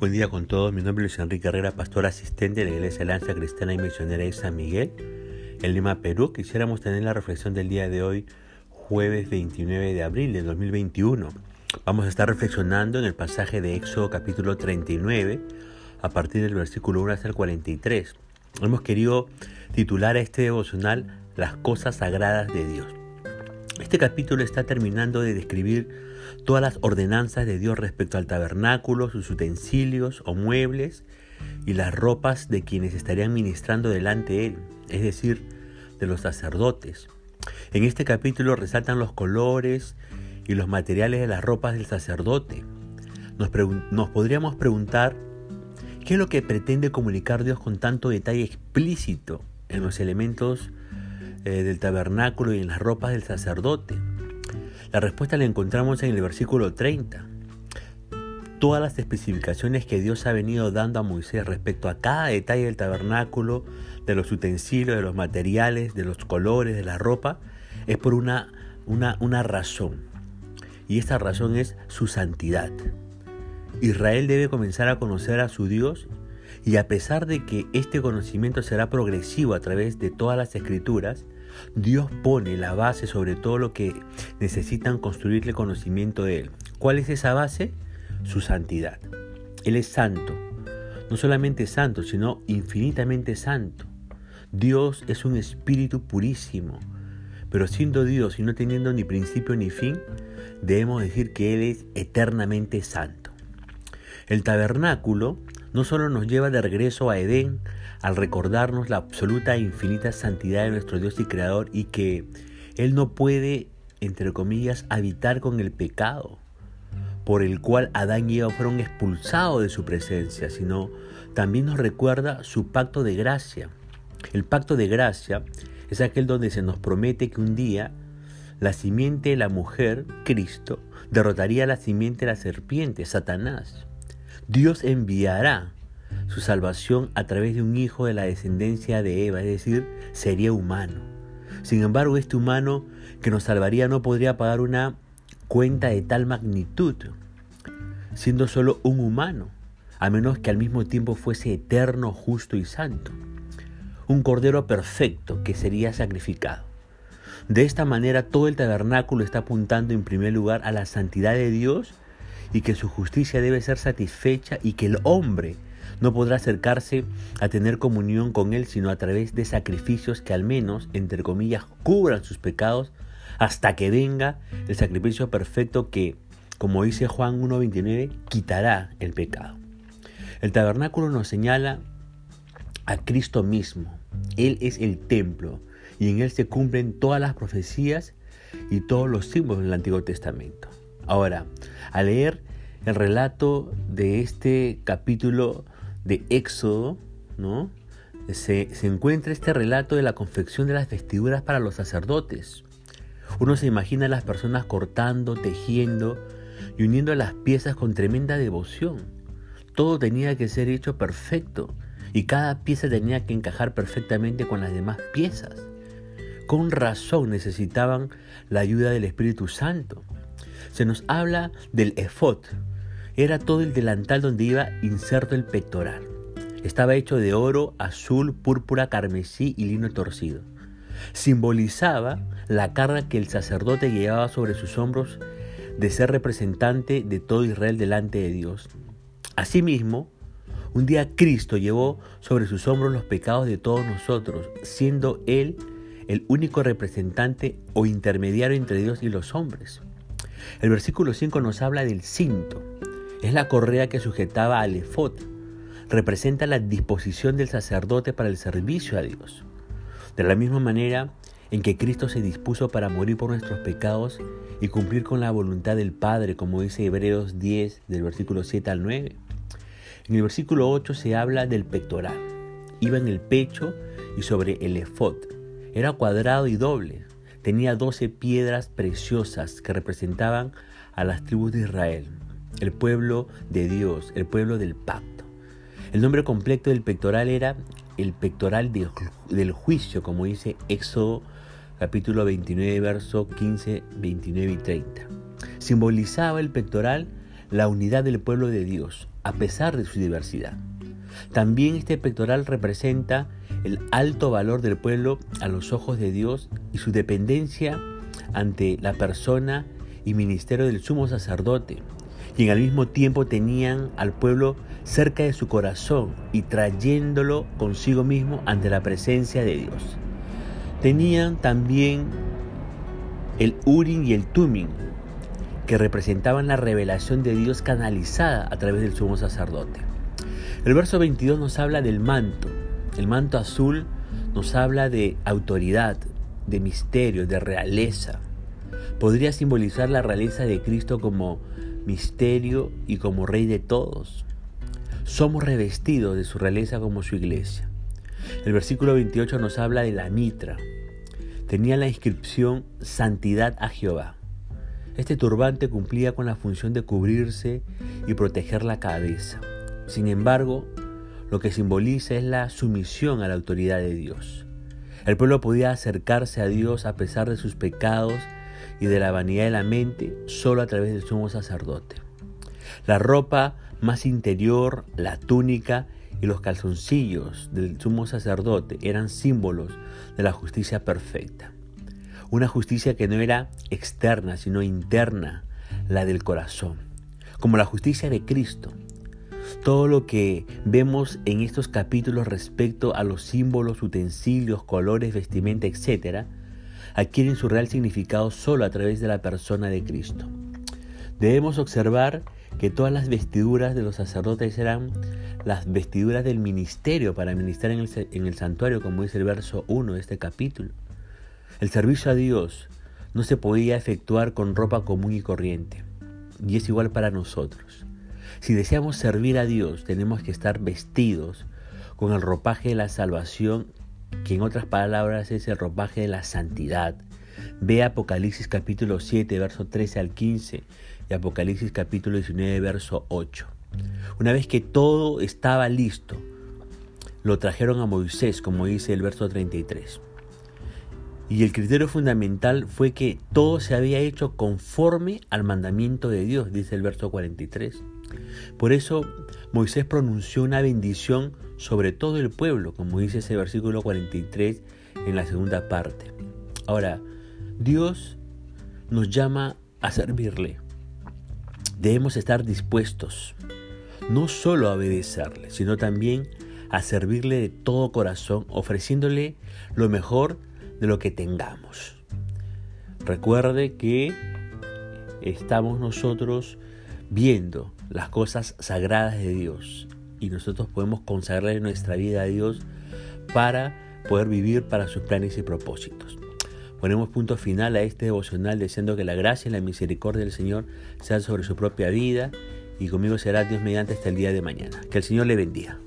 Buen día con todos, mi nombre es Enrique Herrera, pastor asistente de la Iglesia Lanza Cristiana y Misionera de San Miguel, en Lima, Perú. Quisiéramos tener la reflexión del día de hoy, jueves 29 de abril de 2021. Vamos a estar reflexionando en el pasaje de Éxodo capítulo 39, a partir del versículo 1 hasta el 43. Hemos querido titular a este devocional Las cosas sagradas de Dios. Este capítulo está terminando de describir todas las ordenanzas de Dios respecto al tabernáculo, sus utensilios o muebles y las ropas de quienes estarían ministrando delante de él, es decir, de los sacerdotes. En este capítulo resaltan los colores y los materiales de las ropas del sacerdote. Nos, nos podríamos preguntar qué es lo que pretende comunicar Dios con tanto detalle explícito en los elementos eh, del tabernáculo y en las ropas del sacerdote. La respuesta la encontramos en el versículo 30. Todas las especificaciones que Dios ha venido dando a Moisés respecto a cada detalle del tabernáculo, de los utensilios, de los materiales, de los colores, de la ropa, es por una, una, una razón. Y esta razón es su santidad. Israel debe comenzar a conocer a su Dios y a pesar de que este conocimiento será progresivo a través de todas las escrituras, Dios pone la base sobre todo lo que necesitan construirle conocimiento de Él. ¿Cuál es esa base? Su santidad. Él es santo. No solamente santo, sino infinitamente santo. Dios es un espíritu purísimo. Pero siendo Dios y no teniendo ni principio ni fin, debemos decir que Él es eternamente santo. El tabernáculo no solo nos lleva de regreso a Edén al recordarnos la absoluta e infinita santidad de nuestro Dios y Creador y que Él no puede, entre comillas, habitar con el pecado por el cual Adán y Eva fueron expulsados de su presencia, sino también nos recuerda su pacto de gracia. El pacto de gracia es aquel donde se nos promete que un día la simiente de la mujer, Cristo, derrotaría la simiente de la serpiente, Satanás. Dios enviará su salvación a través de un hijo de la descendencia de Eva, es decir, sería humano. Sin embargo, este humano que nos salvaría no podría pagar una cuenta de tal magnitud, siendo solo un humano, a menos que al mismo tiempo fuese eterno, justo y santo. Un cordero perfecto que sería sacrificado. De esta manera todo el tabernáculo está apuntando en primer lugar a la santidad de Dios y que su justicia debe ser satisfecha y que el hombre no podrá acercarse a tener comunión con Él sino a través de sacrificios que al menos, entre comillas, cubran sus pecados hasta que venga el sacrificio perfecto que, como dice Juan 1.29, quitará el pecado. El tabernáculo nos señala a Cristo mismo. Él es el templo y en Él se cumplen todas las profecías y todos los símbolos del Antiguo Testamento. Ahora, al leer el relato de este capítulo de Éxodo, ¿no? Se, se, encuentra este relato de la confección de las vestiduras para los sacerdotes. Uno se imagina a las personas cortando, tejiendo y uniendo las piezas con tremenda devoción. Todo tenía que ser hecho perfecto y cada pieza tenía que encajar perfectamente con las demás piezas. Con razón necesitaban la ayuda del Espíritu Santo se nos habla del efod. Era todo el delantal donde iba inserto el pectoral. Estaba hecho de oro, azul, púrpura, carmesí y lino torcido. Simbolizaba la carga que el sacerdote llevaba sobre sus hombros de ser representante de todo Israel delante de Dios. Asimismo, un día Cristo llevó sobre sus hombros los pecados de todos nosotros, siendo Él el único representante o intermediario entre Dios y los hombres. El versículo 5 nos habla del cinto. Es la correa que sujetaba al efod. Representa la disposición del sacerdote para el servicio a Dios. De la misma manera en que Cristo se dispuso para morir por nuestros pecados y cumplir con la voluntad del Padre, como dice Hebreos 10 del versículo 7 al 9. En el versículo 8 se habla del pectoral. Iba en el pecho y sobre el efod. Era cuadrado y doble, tenía doce piedras preciosas que representaban a las tribus de Israel, el pueblo de Dios, el pueblo del pacto. El nombre completo del pectoral era el pectoral del juicio, como dice Éxodo capítulo 29, verso 15, 29 y 30. Simbolizaba el pectoral la unidad del pueblo de Dios, a pesar de su diversidad. También este pectoral representa el alto valor del pueblo a los ojos de Dios y su dependencia ante la persona y ministerio del sumo sacerdote, quien al mismo tiempo tenían al pueblo cerca de su corazón y trayéndolo consigo mismo ante la presencia de Dios. Tenían también el Urim y el Tumim, que representaban la revelación de Dios canalizada a través del sumo sacerdote. El verso 22 nos habla del manto. El manto azul nos habla de autoridad, de misterio, de realeza. Podría simbolizar la realeza de Cristo como misterio y como rey de todos. Somos revestidos de su realeza como su iglesia. El versículo 28 nos habla de la mitra. Tenía la inscripción Santidad a Jehová. Este turbante cumplía con la función de cubrirse y proteger la cabeza. Sin embargo, lo que simboliza es la sumisión a la autoridad de Dios. El pueblo podía acercarse a Dios a pesar de sus pecados y de la vanidad de la mente solo a través del sumo sacerdote. La ropa más interior, la túnica y los calzoncillos del sumo sacerdote eran símbolos de la justicia perfecta. Una justicia que no era externa, sino interna, la del corazón, como la justicia de Cristo, todo lo que vemos en estos capítulos respecto a los símbolos, utensilios, colores, vestimenta, etc., adquieren su real significado solo a través de la persona de Cristo. Debemos observar que todas las vestiduras de los sacerdotes eran las vestiduras del ministerio para ministrar en el, santuario, como dice el verso 1 de este capítulo. El servicio a Dios no se podía efectuar con ropa común y corriente, y es igual para nosotros. Si deseamos servir a Dios, tenemos que estar vestidos con el ropaje de la salvación, que en otras palabras es el ropaje de la santidad. Ve Apocalipsis capítulo 7, verso 13 al 15 y Apocalipsis capítulo 19, verso 8. Una vez que todo estaba listo, lo trajeron a Moisés, como dice el verso 33. Y el criterio fundamental fue que todo se había hecho conforme al mandamiento de Dios, dice el verso 43. Por eso Moisés pronunció una bendición sobre todo el pueblo, como dice ese versículo 43 en la segunda parte. Ahora, Dios nos llama a servirle. Debemos estar dispuestos no solo a obedecerle, sino también a servirle de todo corazón, ofreciéndole lo mejor de lo que tengamos. Recuerde que estamos nosotros viendo las cosas sagradas de Dios y nosotros podemos consagrarle nuestra vida a Dios para poder vivir para sus planes y propósitos. Ponemos punto final a este devocional deseando que la gracia y la misericordia del Señor sean sobre su propia vida y conmigo será Dios mediante hasta el día de mañana. Que el Señor le bendiga.